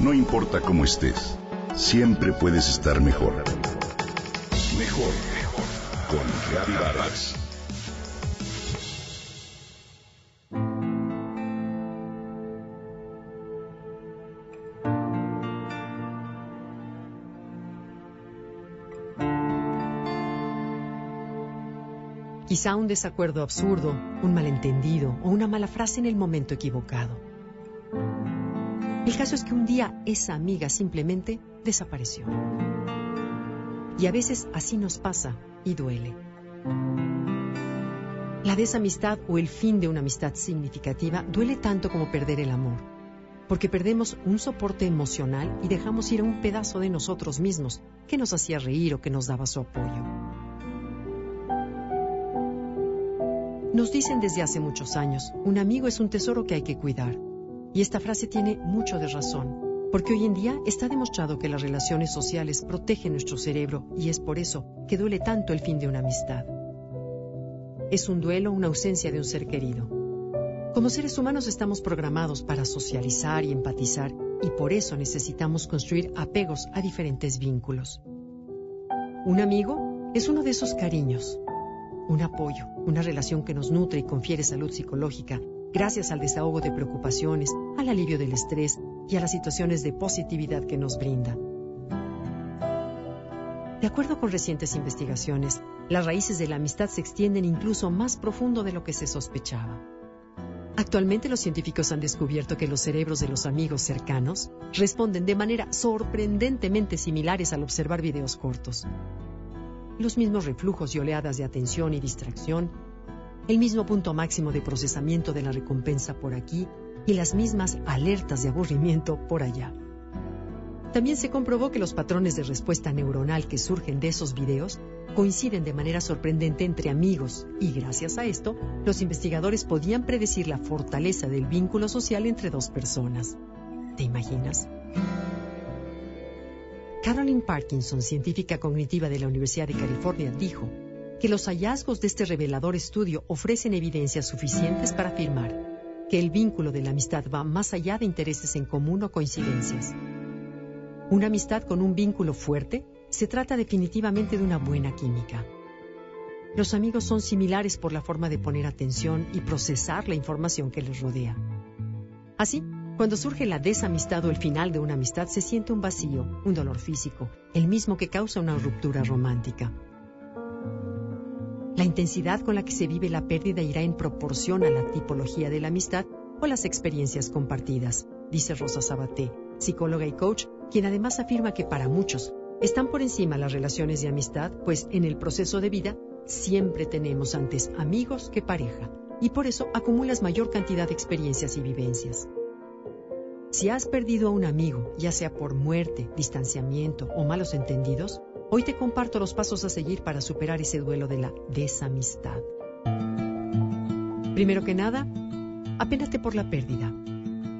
No importa cómo estés, siempre puedes estar mejor. Mejor, mejor. Con Reavivadas. Quizá un desacuerdo absurdo, un malentendido o una mala frase en el momento equivocado. El caso es que un día esa amiga simplemente desapareció. Y a veces así nos pasa y duele. La desamistad o el fin de una amistad significativa duele tanto como perder el amor, porque perdemos un soporte emocional y dejamos ir a un pedazo de nosotros mismos que nos hacía reír o que nos daba su apoyo. Nos dicen desde hace muchos años, un amigo es un tesoro que hay que cuidar. Y esta frase tiene mucho de razón, porque hoy en día está demostrado que las relaciones sociales protegen nuestro cerebro y es por eso que duele tanto el fin de una amistad. Es un duelo, una ausencia de un ser querido. Como seres humanos estamos programados para socializar y empatizar y por eso necesitamos construir apegos a diferentes vínculos. Un amigo es uno de esos cariños, un apoyo, una relación que nos nutre y confiere salud psicológica gracias al desahogo de preocupaciones, al alivio del estrés y a las situaciones de positividad que nos brinda. De acuerdo con recientes investigaciones, las raíces de la amistad se extienden incluso más profundo de lo que se sospechaba. Actualmente los científicos han descubierto que los cerebros de los amigos cercanos responden de manera sorprendentemente similares al observar videos cortos los mismos reflujos y oleadas de atención y distracción, el mismo punto máximo de procesamiento de la recompensa por aquí y las mismas alertas de aburrimiento por allá. También se comprobó que los patrones de respuesta neuronal que surgen de esos videos coinciden de manera sorprendente entre amigos y gracias a esto, los investigadores podían predecir la fortaleza del vínculo social entre dos personas. ¿Te imaginas? Carolyn Parkinson, científica cognitiva de la Universidad de California, dijo que los hallazgos de este revelador estudio ofrecen evidencias suficientes para afirmar que el vínculo de la amistad va más allá de intereses en común o coincidencias. Una amistad con un vínculo fuerte se trata definitivamente de una buena química. Los amigos son similares por la forma de poner atención y procesar la información que les rodea. Así, cuando surge la desamistad o el final de una amistad, se siente un vacío, un dolor físico, el mismo que causa una ruptura romántica. La intensidad con la que se vive la pérdida irá en proporción a la tipología de la amistad o las experiencias compartidas, dice Rosa Sabaté, psicóloga y coach, quien además afirma que para muchos están por encima las relaciones de amistad, pues en el proceso de vida siempre tenemos antes amigos que pareja, y por eso acumulas mayor cantidad de experiencias y vivencias. Si has perdido a un amigo, ya sea por muerte, distanciamiento o malos entendidos, hoy te comparto los pasos a seguir para superar ese duelo de la desamistad. Primero que nada, apénate por la pérdida.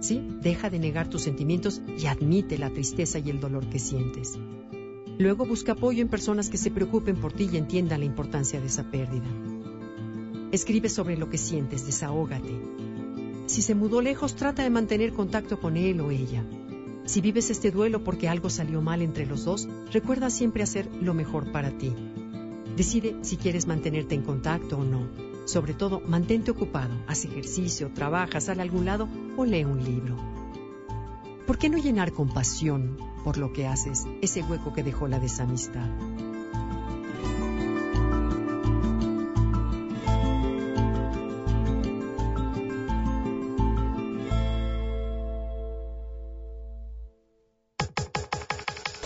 ¿Sí? Deja de negar tus sentimientos y admite la tristeza y el dolor que sientes. Luego busca apoyo en personas que se preocupen por ti y entiendan la importancia de esa pérdida. Escribe sobre lo que sientes, desahógate. Si se mudó lejos, trata de mantener contacto con él o ella. Si vives este duelo porque algo salió mal entre los dos, recuerda siempre hacer lo mejor para ti. Decide si quieres mantenerte en contacto o no. Sobre todo, mantente ocupado, haz ejercicio, trabaja, sal a algún lado o lee un libro. ¿Por qué no llenar con pasión por lo que haces ese hueco que dejó la desamistad?